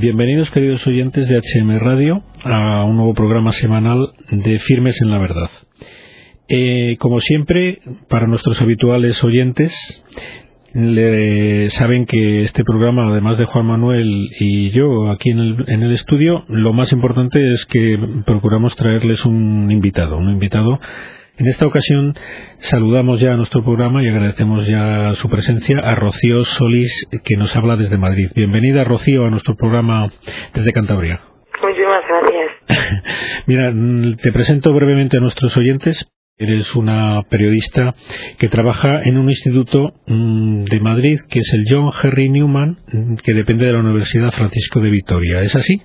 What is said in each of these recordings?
Bienvenidos, queridos oyentes de HM Radio, a un nuevo programa semanal de Firmes en la Verdad. Eh, como siempre, para nuestros habituales oyentes, le, saben que este programa, además de Juan Manuel y yo aquí en el, en el estudio, lo más importante es que procuramos traerles un invitado, un invitado en esta ocasión saludamos ya a nuestro programa y agradecemos ya su presencia a Rocío Solís, que nos habla desde Madrid. Bienvenida, Rocío, a nuestro programa desde Cantabria. Muchísimas gracias. Mira, te presento brevemente a nuestros oyentes. Eres una periodista que trabaja en un instituto mm, de Madrid que es el John Henry Newman, que depende de la Universidad Francisco de Vitoria. ¿Es así?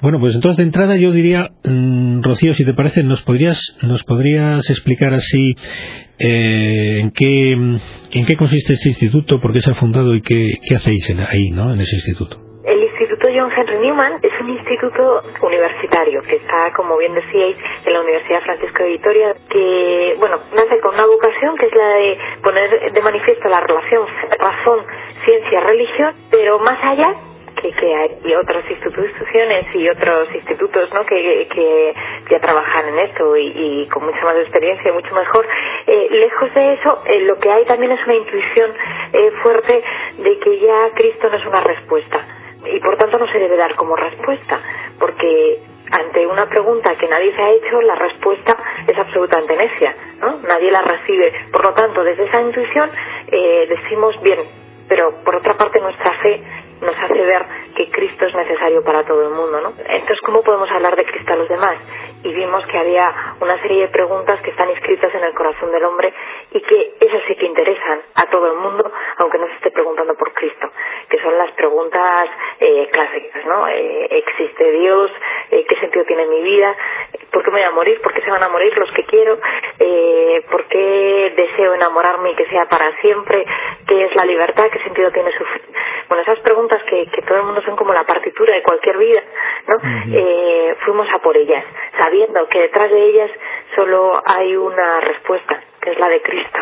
Bueno, pues entonces de entrada yo diría, mm, Rocío, si te parece, nos podrías, nos podrías explicar así eh, en qué en qué consiste este instituto, por qué se ha fundado y qué, qué hacéis ahí, ¿no? En ese instituto. El Instituto John Henry Newman es un instituto universitario que está, como bien decíais, en la Universidad Francisco de Vitoria, que, bueno, nace con una vocación que es la de poner de manifiesto la relación razón, ciencia, religión, pero más allá que, hay otras instituciones y otros institutos ¿no? que, que ya trabajan en esto y, con mucha más experiencia, mucho mejor. Eh, lejos de eso, eh, lo que hay también es una intuición eh, fuerte de que ya Cristo no es una respuesta y por tanto no se debe dar como respuesta, porque ante una pregunta que nadie se ha hecho, la respuesta es absolutamente necia, ¿no? Nadie la recibe. Por lo tanto, desde esa intuición decimos, bien, pero por otra parte nuestra fe nos hace ver que Cristo es necesario para todo el mundo, ¿no? Entonces, ¿cómo podemos hablar de Cristo a los demás? Y vimos que había una serie de preguntas que están inscritas en el corazón del hombre y que esas sí que interesan a todo el mundo, aunque no se esté preguntando por Cristo, que son las preguntas eh, clásicas, ¿no? Eh, ¿Existe Dios? Eh, ¿Qué sentido tiene mi vida? ¿Por qué me voy a morir? ¿Por qué se van a morir los que quiero? ¿Por qué deseo enamorarme y que sea para siempre? ¿Qué es la libertad? ¿Qué sentido tiene sufrir? Bueno, esas preguntas que, que todo el mundo son como la partitura de cualquier vida, ¿no? eh, fuimos a por ellas, sabiendo que detrás de ellas solo hay una respuesta, que es la de Cristo.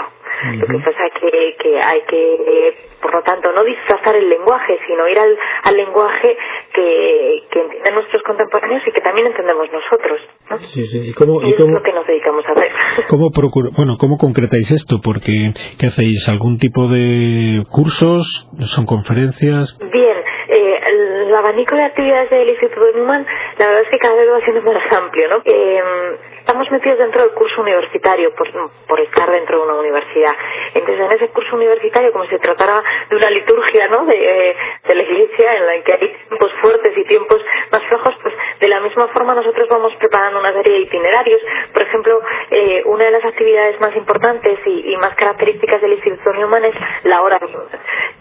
Lo que pasa es que, que hay que, por lo tanto, no disfrazar el lenguaje, sino ir al, al lenguaje que, que entienden nuestros contemporáneos y que también entendemos nosotros. ¿no? Sí, sí. ¿Y, cómo, y, cómo, es lo que nos dedicamos a hacer. ¿Cómo, bueno, ¿Cómo concretáis esto? Porque, ¿qué hacéis? ¿Algún tipo de cursos? ¿Son conferencias? Bien, eh, el abanico de actividades del Instituto de Newman, la verdad es que cada vez va siendo más amplio, ¿no? Eh, estamos metidos dentro del curso universitario por, por estar dentro de una universidad. Entonces, en ese curso universitario, como se tratara de una liturgia, ¿no? De, eh, de la iglesia en la que hay tiempos fuertes y tiempos más flojos, pues de la misma forma nosotros vamos preparando una serie de itinerarios. Por ejemplo, eh, una de las actividades más importantes y, más características del Instituto Newman es la hora,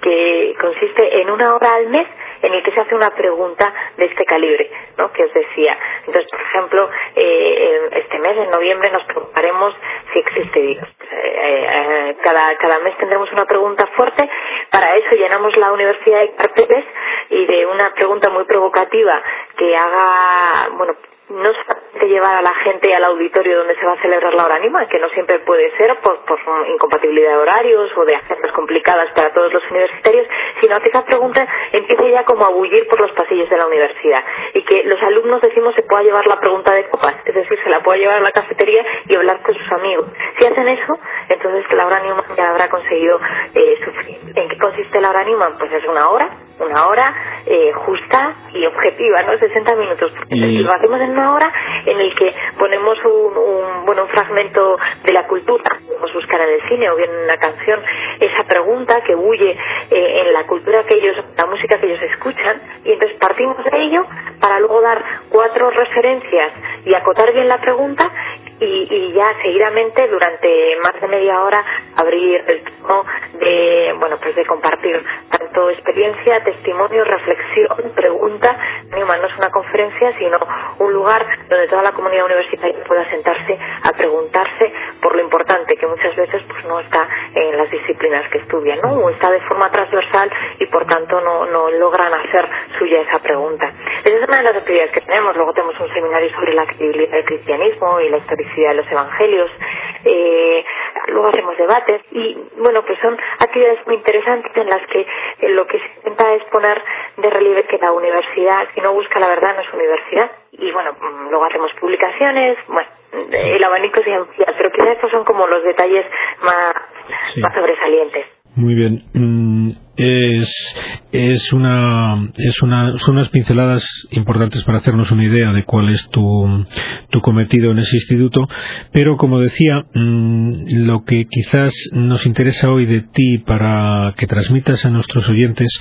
que consiste en una hora al mes en el que se hace una pregunta de este calibre, ¿no? Que os decía. Entonces, por ejemplo, eh, este mes, en noviembre, nos preguntaremos si existe Dios. Eh, cada, cada mes tendremos una pregunta fuerte. Para eso llenamos la universidad de carteles y de una pregunta muy provocativa que haga, bueno, no solamente llevar a la gente al auditorio donde se va a celebrar la hora anima, que no siempre puede ser por, por incompatibilidad de horarios o de agendas complicadas para todos los universitarios, sino que esa pregunta empiece ya como a bullir por los pasillos de la universidad y que los alumnos decimos se pueda llevar la pregunta de copas, es decir, se la pueda llevar a la cafetería y hablar con sus amigos. Si hacen eso, entonces la hora Newman ya habrá conseguido eh, sufrir. ¿En qué consiste la hora Newman? Pues es una hora, una hora eh, justa y objetiva, ¿no? 60 minutos. Y... lo hacemos en una hora en el que ponemos un, un, bueno, un fragmento de la cultura, podemos buscar en el cine o bien en una canción, esa pregunta que huye eh, en la cultura que ellos, la música que ellos escuchan, y entonces partimos de ello para luego dar cuatro referencias y acotar bien la pregunta y, y, ya seguidamente durante más de media hora abrir el tono de bueno pues de compartir tanto experiencia testimonio reflexión pregunta. No es una conferencia sino un lugar donde toda la comunidad universitaria pueda sentarse a preguntarse por lo importante que muchas veces pues no está en las disciplinas que estudian no o está de forma transversal y por tanto no, no logran hacer suya esa pregunta. Esa es una de las actividades que tenemos. Luego tenemos un seminario sobre la credibilidad del cristianismo y la historia de los evangelios. Eh, luego hacemos debates y bueno, pues son actividades muy interesantes en las que eh, lo que se intenta es poner de relieve que la universidad, si no busca la verdad, no es universidad. Y bueno, mm, luego hacemos publicaciones, bueno, el abanico se amplía, pero quizás estos son como los detalles más, más sobresalientes. Muy bien. Mm, es, es una, es una, son unas pinceladas importantes para hacernos una idea de cuál es tu, tu cometido en ese instituto, pero como decía, mm, lo que quizás nos interesa hoy de ti para que transmitas a nuestros oyentes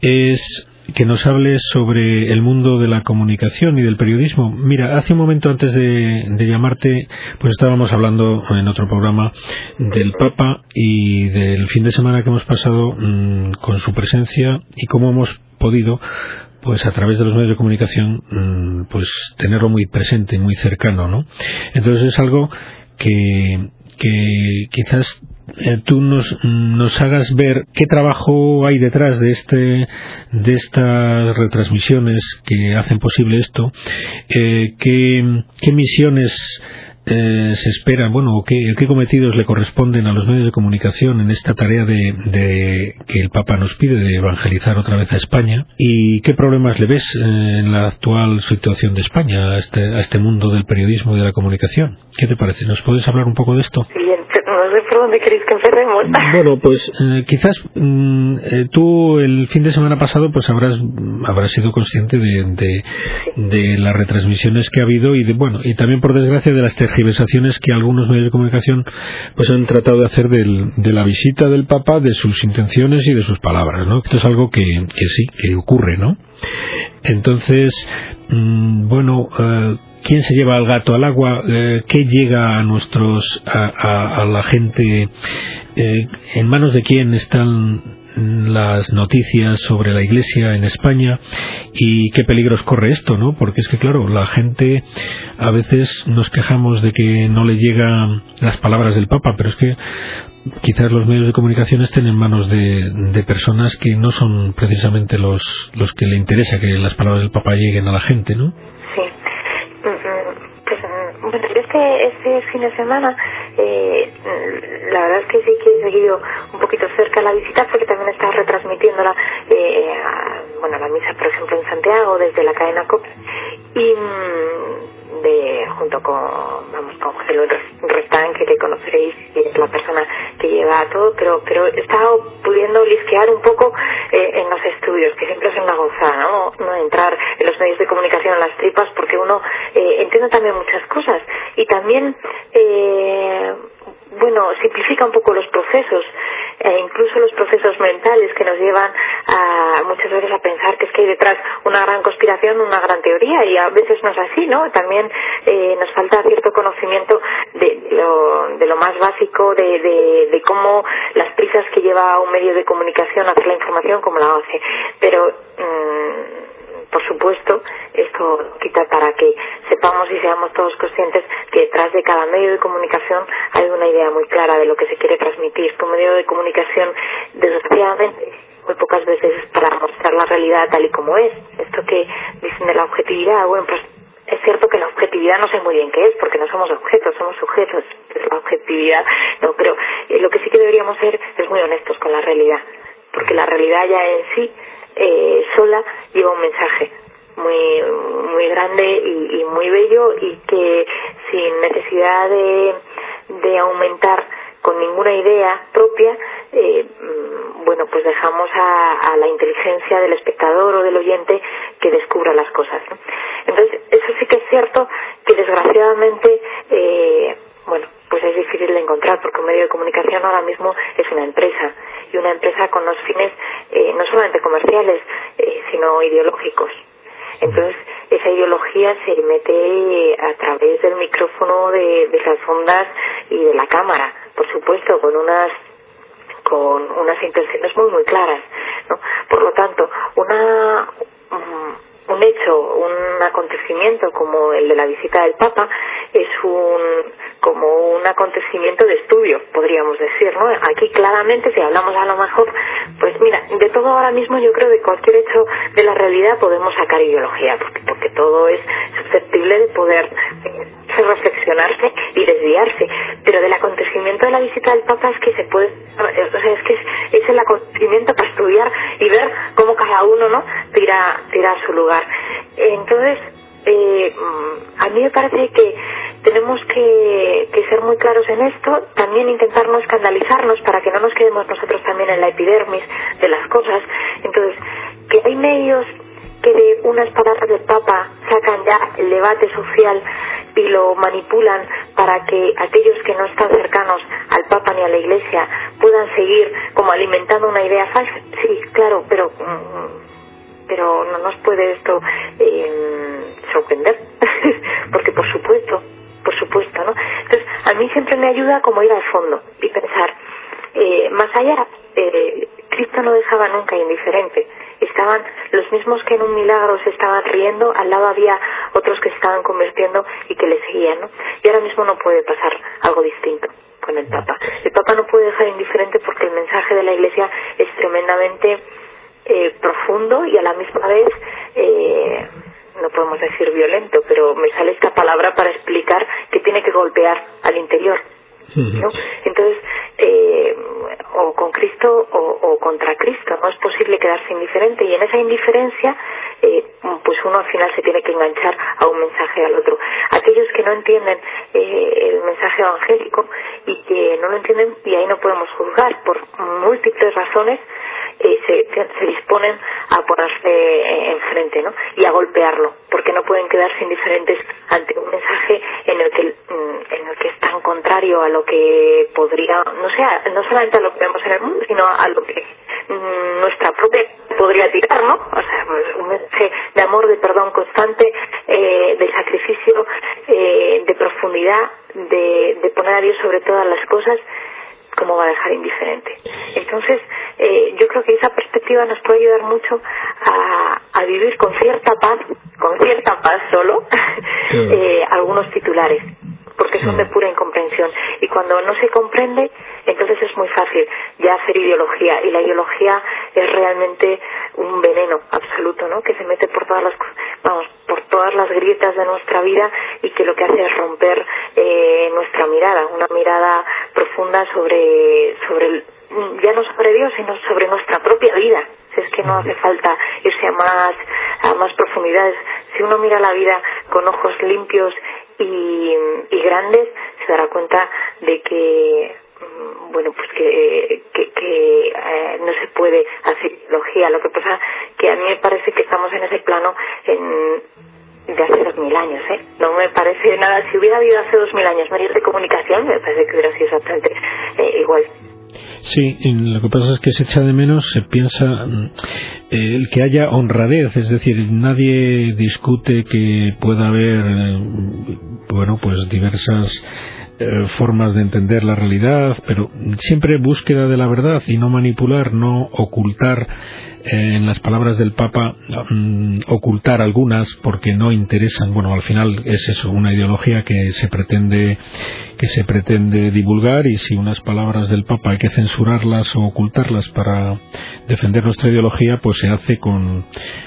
es que nos hables sobre el mundo de la comunicación y del periodismo. Mira, hace un momento antes de, llamarte, pues estábamos hablando en otro programa del Papa y del fin de semana que hemos pasado mm, con su presencia y cómo hemos podido pues a través de los medios de comunicación mm, pues tenerlo muy presente, muy cercano, ¿no? Entonces es algo que, que quizás eh, tú nos, nos hagas ver qué trabajo hay detrás de este de estas retransmisiones que hacen posible esto, eh, qué, misiones eh, se esperan, bueno, qué, cometidos le corresponden a los medios de comunicación en esta tarea de, de, que el Papa nos pide de evangelizar otra vez a España y qué problemas le ves en la actual situación de España a este, a este mundo del periodismo y de la comunicación. ¿Qué te parece? ¿Nos puedes hablar un poco de esto? dónde queréis que empecemos. Bueno, pues eh, quizás mm, eh, tú el fin de semana pasado pues habrás habrás sido consciente de, de, de, las retransmisiones que ha habido y de bueno y también por desgracia de las tergiversaciones que algunos medios de comunicación pues han tratado de hacer del, de la visita del Papa, de sus intenciones y de sus palabras, ¿no? Esto es algo que, que sí, que ocurre, ¿no? Entonces, mm, bueno. Eh, quién se lleva al gato al agua, eh, qué llega a nuestros a, la gente, eh, en manos de quién están las noticias sobre la Iglesia en España y qué peligros corre esto, ¿no? Porque es que claro, la gente a veces nos quejamos de que no le llegan las palabras del Papa, pero es que quizás los medios de comunicación estén en manos de, de, personas que no son precisamente los, los que le interesa que las palabras del Papa lleguen a la gente, ¿no? Bueno, yo este, este fin de semana, eh, la verdad es que sí que he seguido un poquito cerca la visita porque también estaba retransmitiéndola, eh, bueno, la misa, por ejemplo, en Santiago desde la cadena COP. Y mm, de junto con vamos con José Luis Restán que te conoceréis y es la persona que lleva todo pero pero he estado pudiendo lisquear un poco eh, en los estudios que siempre es una gozada ¿no? no entrar en los medios de comunicación en las tripas porque uno eh, entiende también muchas cosas y también eh, bueno, simplifica un poco los procesos, e incluso los procesos mentales que nos llevan muchas veces a pensar que es que hay detrás una gran conspiración, una gran teoría, y a veces no es así, ¿no? También eh, nos falta cierto conocimiento de, lo, de lo más básico, de, de, cómo las prisas que lleva un medio de comunicación a hacer la información, como la hace. Pero. Mmm, por supuesto, esto quita para que sepamos y seamos todos conscientes que detrás de cada medio de comunicación hay una idea muy clara de lo que se quiere transmitir. Un medio de comunicación, desgraciadamente, muy pocas veces es para mostrar la realidad tal y como es. Esto que dicen de la objetividad, bueno, pues es cierto que la objetividad no sé muy bien qué es, porque no somos objetos, somos sujetos. Es la objetividad, no, pero eh, lo que sí que deberíamos ser es muy honestos con la realidad, porque la realidad ya en sí eh, sola lleva un mensaje muy muy grande y, muy bello y que sin necesidad de, aumentar con ninguna idea propia eh, mm, bueno pues dejamos a, la inteligencia del espectador o del oyente que descubra las cosas entonces eso sí que es cierto que desgraciadamente eh, bueno pues es difícil de encontrar porque un medio de comunicación ahora mismo es una empresa y una empresa con los fines eh, no solamente comerciales eh, sino ideológicos entonces esa ideología se mete a través del micrófono de, de las ondas y de la cámara por supuesto con unas con unas intenciones muy muy claras ¿no? por lo tanto una un hecho, un acontecimiento como el de la visita del Papa es un como un acontecimiento de estudio, podríamos decir, ¿no? Aquí claramente si hablamos a lo mejor, pues mira, de todo ahora mismo yo creo que cualquier hecho de la realidad podemos sacar ideología, porque, porque todo es susceptible de poder ser perfeccionarse y desviarse. Pero del acontecimiento de la visita del Papa es que se puede, o sea, es que es, el acontecimiento para estudiar y ver cómo cada uno, ¿no? Tira, tira a su lugar. Entonces, eh, a mí me parece que tenemos que, ser muy claros en esto, también intentar no escandalizarnos para que no nos quedemos nosotros también en la epidermis de las cosas. Entonces, que hay medios que de unas palabras del Papa sacan ya el debate social y lo manipulan para que aquellos que no están cercanos al Papa ni a la Iglesia puedan seguir como alimentando una idea falsa. Sí, claro, pero mm, pero no nos puede esto eh, sorprender, porque por supuesto, por supuesto, ¿no? Entonces, a mí siempre me ayuda como ir al fondo y pensar, eh, más allá, eh, Cristo no dejaba nunca indiferente estaban los mismos que en un milagro se estaban riendo, al lado había otros que se estaban convirtiendo y que le seguían, ¿no? Y ahora mismo no puede pasar algo distinto con el Papa. El Papa no puede dejar indiferente porque el mensaje de la Iglesia es tremendamente eh, profundo y a la misma vez eh, no podemos decir violento, pero me sale esta palabra para explicar que tiene que golpear al interior. ¿no? Entonces, eh, o con Cristo o, contra Cristo, no es posible quedarse indiferente y en esa indiferencia, eh, pues uno al final se tiene que enganchar a un mensaje al otro. Aquellos que no entienden eh, el mensaje evangélico y que no lo entienden, y ahí no podemos juzgar por múltiples razones, se, se, disponen a ponerse enfrente ¿no? y a golpearlo, porque no pueden quedarse indiferentes ante un mensaje en el que, mm, en el que es tan contrario a lo que podría, no sea, no solamente a lo que vemos en el mundo, sino a lo que mm, nuestra propia podría tirar, ¿no? O sea, pues, un mensaje de amor, de perdón constante, eh, de sacrificio, eh, de profundidad, de, de poner a Dios sobre todas las cosas cómo va a dejar indiferente. Entonces, eh, yo creo que esa perspectiva nos puede ayudar mucho a, a vivir con cierta paz, con cierta paz solo, eh, algunos titulares porque son de pura incomprensión. Y cuando no se comprende, entonces es muy fácil ya hacer ideología. Y la ideología es realmente un veneno absoluto, ¿no? Que se mete por todas las, vamos, por todas las grietas de nuestra vida y que lo que hace es romper eh, nuestra mirada, una mirada profunda sobre, sobre ya no sobre Dios, sino sobre nuestra propia vida es que no hace falta irse a más a más profundidades si uno mira la vida con ojos limpios y, y grandes se dará cuenta de que mm, bueno pues que, que, que eh, no se puede hacer ideología lo que pasa que a mí me parece que estamos en ese plano en de hace dos mil años, ¿eh? No me parece nada. Si hubiera habido hace dos mil años medios de comunicación, me parece que hubiera sido exactamente eh, igual. Sí, lo que pasa es que se echa de menos, se piensa mm, el que haya honradez, es decir, nadie discute que pueda haber, eh, bueno, pues diversas eh, formas de entender la realidad, pero siempre búsqueda de la verdad y no manipular, no ocultar eh, en las palabras del Papa, mm, ocultar algunas porque no interesan. Bueno, al final es eso, una ideología que se pretende que se pretende divulgar y si unas palabras del Papa hay que censurarlas o ocultarlas para defender nuestra ideología, pues se hace con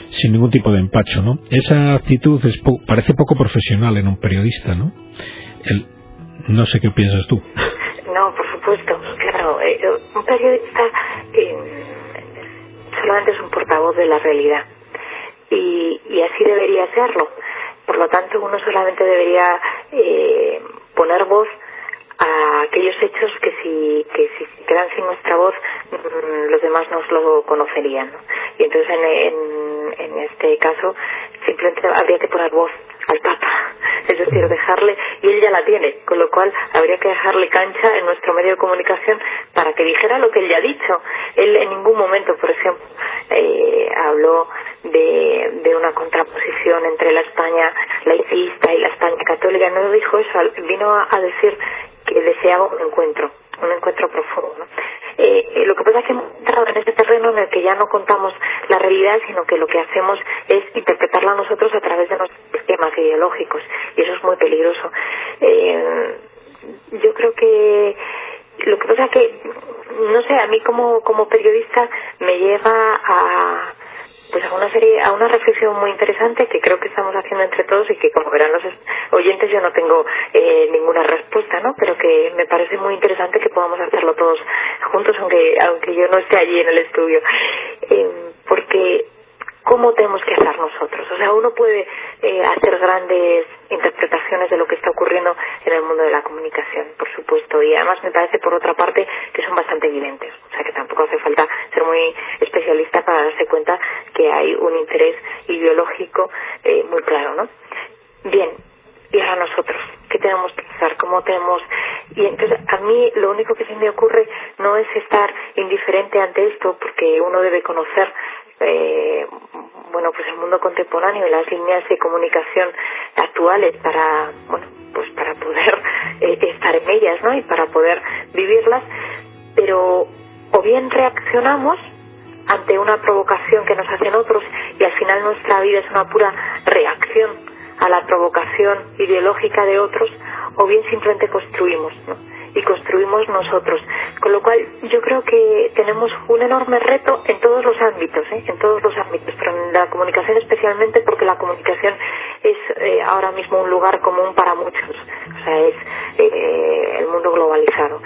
sin ningún tipo de empacho, ¿no? Esa actitud es parece poco profesional en un periodista, ¿no? El, no sé qué piensas tú. No, por supuesto, claro. Eh, un periodista eh, solamente es un portavoz de la realidad y, y así debería serlo. Por lo tanto, uno solamente debería eh, poner voz a aquellos hechos que si, que si quedan sin nuestra voz mm, los demás nos lo conocerían. Y entonces en, en, en este caso simplemente habría que poner voz dejarle, y él ya la tiene, con lo cual habría que dejarle cancha en nuestro medio de comunicación para que dijera lo que él ya ha dicho. Él en ningún momento, por ejemplo, eh, habló de, de una contraposición entre la España laicista y la España católica, no dijo eso, vino a decir que deseaba un encuentro, un encuentro profundo. Eh, lo que pasa es que hemos entrado en ese terreno en el que ya no contamos la realidad, sino que lo que hacemos es interpretarla nosotros a través de nuestros esquemas ideológicos, y eso es muy peligroso. Eh, yo creo que lo que pasa es que, no sé, a mí como, como periodista me lleva a pues a una serie, a una reflexión muy interesante que creo que estamos haciendo entre todos y que como verán los oyentes yo no tengo eh, ninguna respuesta, ¿no? Pero que me parece muy interesante que podamos hacerlo todos juntos, aunque aunque yo no esté allí en el estudio, eh, porque cómo tenemos que hacer nosotros. O sea, uno puede eh, hacer grandes interpretaciones de lo que está ocurriendo en el mundo de la comunicación, por supuesto, y además me parece, por otra parte, que son bastante evidentes. O sea, que tampoco hace falta ser muy especialista para darse cuenta que hay un interés ideológico eh, muy claro, ¿no? Bien, y ahora nosotros, ¿qué tenemos que hacer? ¿Cómo tenemos...? Y entonces a mí lo único que se me ocurre no es estar indiferente ante esto, porque uno debe conocer eh, bueno pues el mundo contemporáneo y las líneas de comunicación actuales para bueno pues para poder eh, estar en ellas no y para poder vivirlas pero o bien reaccionamos ante una provocación que nos hacen otros y al final nuestra vida es una pura reacción a la provocación ideológica de otros o bien simplemente construimos ¿no? Y construimos nosotros. Con lo cual yo creo que tenemos un enorme reto en todos los ámbitos, ¿eh? en todos los ámbitos, pero en la comunicación especialmente porque la comunicación es eh, ahora mismo un lugar común para muchos, o sea, es eh, el mundo globalizado.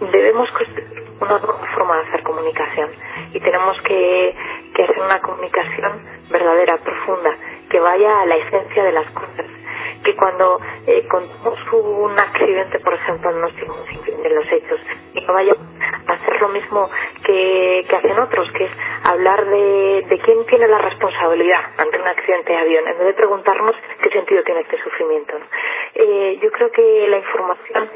Debemos construir una nueva forma de hacer comunicación y tenemos que, que hacer una comunicación verdadera, profunda, que vaya a la esencia de las cosas que cuando eh, contamos un accidente, por ejemplo, no en los hechos, y no vaya a hacer lo mismo que, que hacen otros, que es hablar de, de quién tiene la responsabilidad ante un accidente de avión, en vez de preguntarnos qué sentido tiene este sufrimiento. Eh, yo creo que la información,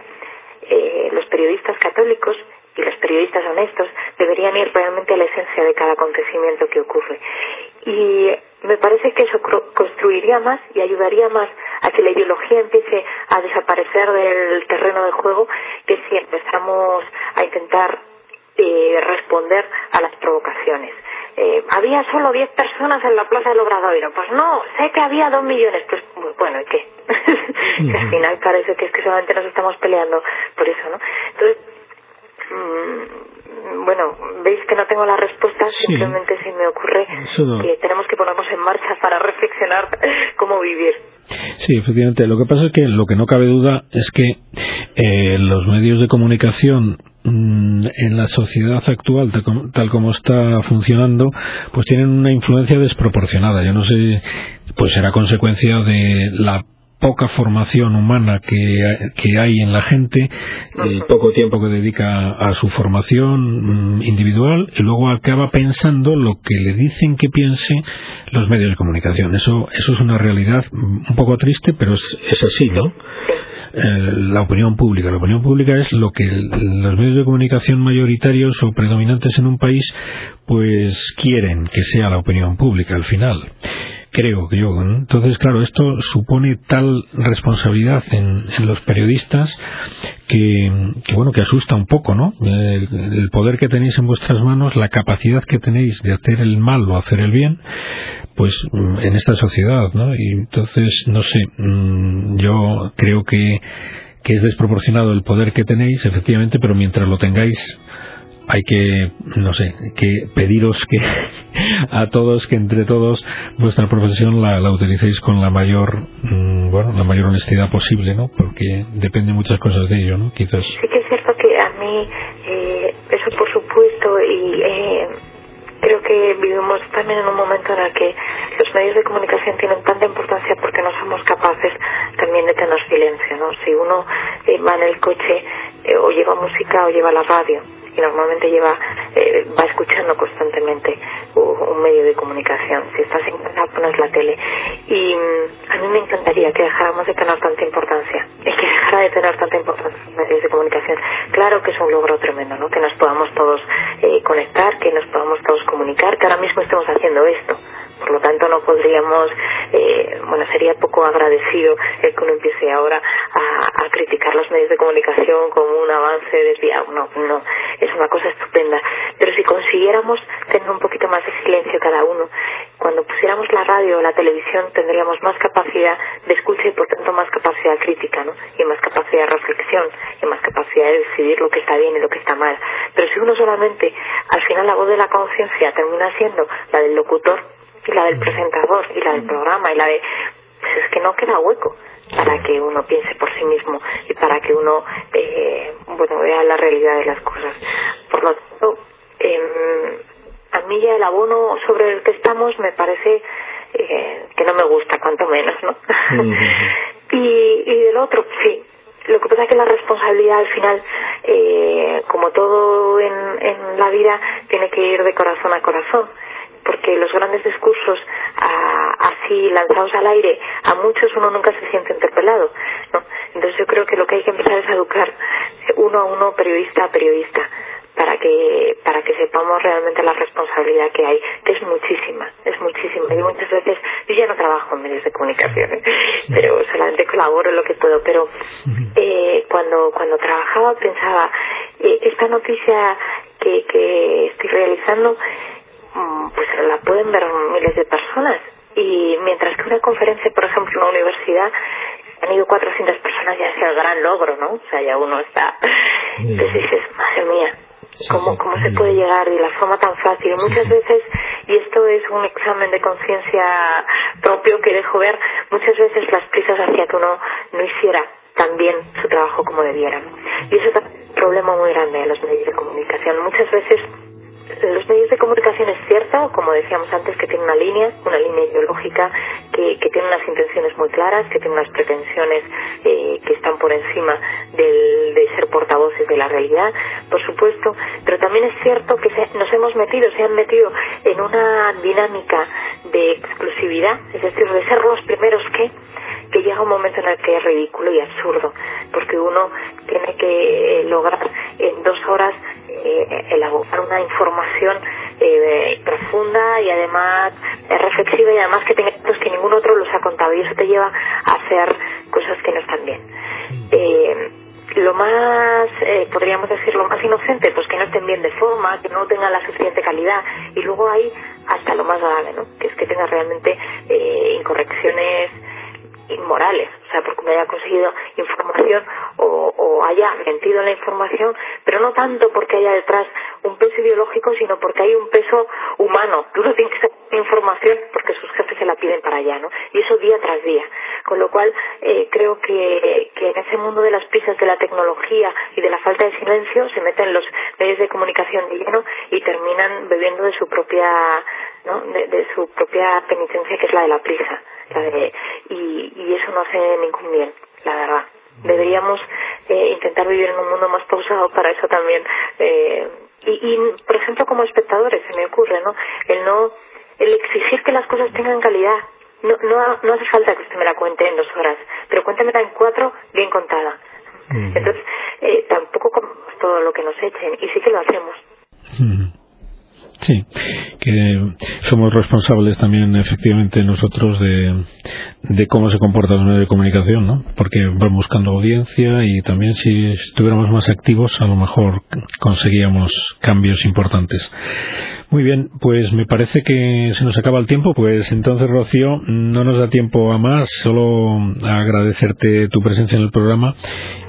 eh, los periodistas católicos y los periodistas honestos deberían ir realmente a la esencia de cada acontecimiento que ocurre. Y me parece que eso construiría más y ayudaría más a que la ideología empiece a desaparecer del terreno de juego que si empezamos a intentar eh, responder a las provocaciones. Eh, había solo 10 personas en la Plaza del Obradoiro. Pues no, sé que había 2 millones. Pues bueno, ¿y qué? que al final parece que es que solamente nos estamos peleando por eso, ¿no? Entonces, Mm, bueno, veis que no tengo la respuesta, simplemente se me ocurre que tenemos que ponernos en marcha para reflexionar cómo vivir. Sí, efectivamente. Lo que pasa es que lo que no cabe duda es que eh, los medios de comunicación mm, en la sociedad actual, tal como está funcionando, pues tienen una influencia desproporcionada. Yo no sé, pues será consecuencia de la poca formación humana que, hay en la gente, el poco tiempo que dedica a su formación mm, individual y luego acaba pensando lo que le dicen que piense los medios de comunicación. Eso, eso es una realidad un poco triste, pero es, es así, ¿no? Eh, la opinión pública. La opinión pública es lo que los medios de comunicación mayoritarios o predominantes en un país pues quieren que sea la opinión pública al final creo que yo. Entonces, claro, esto supone tal responsabilidad en, los periodistas que, bueno, que asusta un poco, ¿no? El, poder que tenéis en vuestras manos, la capacidad que tenéis de hacer el mal o hacer el bien, pues en esta sociedad, ¿no? Y entonces, no sé, mm, yo creo que que es desproporcionado el poder que tenéis, efectivamente, pero mientras lo tengáis, hay que, no sé, que pediros que a todos, que entre todos vuestra profesión la, la utilicéis con la mayor, mm, bueno, la mayor honestidad posible, ¿no? Porque depende muchas cosas de ello, ¿no? Quizás. Sí que es cierto que a mí, eh, eso por supuesto, y eh, creo que vivimos también en un momento en el que los medios de comunicación tienen tanta importancia porque no somos capaces también de tener silencio, ¿no? Si uno eh, va en el coche o lleva música o lleva la radio y normalmente lleva eh, va escuchando constantemente un, medio de comunicación. Si estás en casa, pones la tele. Y mm, a mí me encantaría que dejáramos de tener tanta importancia y que dejara de tener tanta importancia los medios de comunicación. Claro que es un logro tremendo, ¿no? Que nos podamos todos eh, conectar, que nos podamos todos comunicar, que ahora mismo estemos haciendo esto. Por lo tanto, no podríamos, eh, bueno, sería poco agradecido el que uno empiece ahora a, criticar los medios de comunicación como un avance desviado. No, no, es una cosa estupenda. Pero si consiguiéramos tener un poquito más de silencio cada uno, cuando pusiéramos la radio o la televisión tendríamos más capacidad de escucha y por tanto más capacidad crítica, ¿no? Y más capacidad de reflexión y más capacidad de decidir lo que está bien y lo que está mal. Pero si uno solamente, al final la voz de la conciencia termina siendo la del locutor y la del presentador y la del programa y la de pues es que no queda hueco para que uno piense por sí mismo y para que uno eh, bueno vea la realidad de las cosas. Por lo tanto eh, a mí ya el abono sobre el que estamos me parece eh, que no me gusta cuanto menos no y, y del otro sí. Lo que pasa es que la responsabilidad al final, eh, como todo en, en la vida, tiene que ir de corazón a corazón porque los grandes discursos así lanzados al aire, a muchos uno nunca se siente interpelado. ¿no? Entonces yo creo que lo que hay que empezar es a educar uno a uno, periodista a periodista, para que para que sepamos realmente la responsabilidad que hay, que es muchísima, es muchísima. Y muchas veces, yo ya no trabajo en medios de comunicación, ¿eh? pero solamente colaboro en lo que puedo, pero eh, cuando, cuando trabajaba pensaba, eh, esta noticia que, que estoy realizando, Mm, pues la pueden ver miles de personas. Y mientras que una conferencia, por ejemplo, en una universidad, han ido 400 personas, ya es el gran logro, ¿no? O sea, ya uno está... Entonces dices, madre mía, ¿cómo, cómo se puede llegar de la forma tan fácil? Muchas veces, y esto es un examen de conciencia propio que dejo ver, muchas veces las prisas hacía que uno no hiciera tan bien su trabajo como debiera. Y eso es un problema muy grande de los medios de comunicación. Muchas veces los medios de comunicación es cierto, como decíamos antes, que tiene una línea, una línea ideológica, que, que tiene unas intenciones muy claras, que tiene unas pretensiones eh, que están por encima del, de ser portavoces de la realidad, por supuesto, pero también es cierto que nos hemos metido, se han metido en una dinámica de exclusividad, es decir, de ser los primeros que que llega un momento en el que es ridículo y absurdo, porque uno tiene que lograr en dos horas elaborar una información eh, profunda y además reflexiva y además que tenga datos que ningún otro los ha contado y eso te lleva a hacer cosas que no están bien. Eh, lo más, eh, podríamos decir, lo más inocente, pues que no estén bien de forma, que no tengan la suficiente calidad. Y luego hay hasta lo más grave, ¿no? Que es que tenga realmente eh, incorrecciones inmorales, o sea, porque me haya conseguido información o, o, haya mentido en la información, pero no tanto porque haya detrás un peso ideológico, sino porque hay un peso humano. Tú no tienes que saber información porque sus jefes se la piden para allá, ¿no? Y eso día tras día. Con lo cual, eh, creo que, que en ese mundo de las prisas de la tecnología y de la falta de silencio se meten los medios de comunicación de lleno y terminan bebiendo de su propia, ¿no? de su propia penitencia, que es la de la prisa y, y eso no hace ningún bien, la verdad. Deberíamos eh, intentar vivir en un mundo más pausado para eso también. Eh, y, y, por ejemplo, como espectadores, se me ocurre, ¿no? El no, el exigir que las cosas tengan calidad. No, no, no hace falta que usted me la cuente en dos horas, pero cuéntemela en cuatro bien contada. Entonces, eh, tampoco como todo lo que nos echen, y sí que lo hacemos. Sí, que somos responsables también efectivamente nosotros de, de cómo se comporta los medios de comunicación, ¿no? Porque van buscando audiencia y también si estuviéramos más activos a lo mejor conseguíamos cambios importantes. Muy bien, pues me parece que se nos acaba el tiempo, pues entonces Rocío, no nos da tiempo a más, solo agradecerte tu presencia en el programa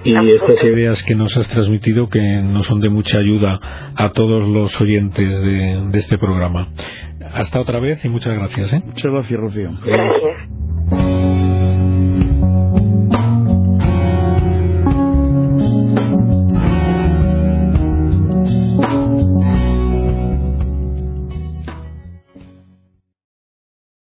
y estas ideas que nos has transmitido que nos son de mucha ayuda a todos los oyentes de, de este programa. Hasta otra vez y muchas gracias. ¿eh? Muchas gracias, Rocío. Gracias.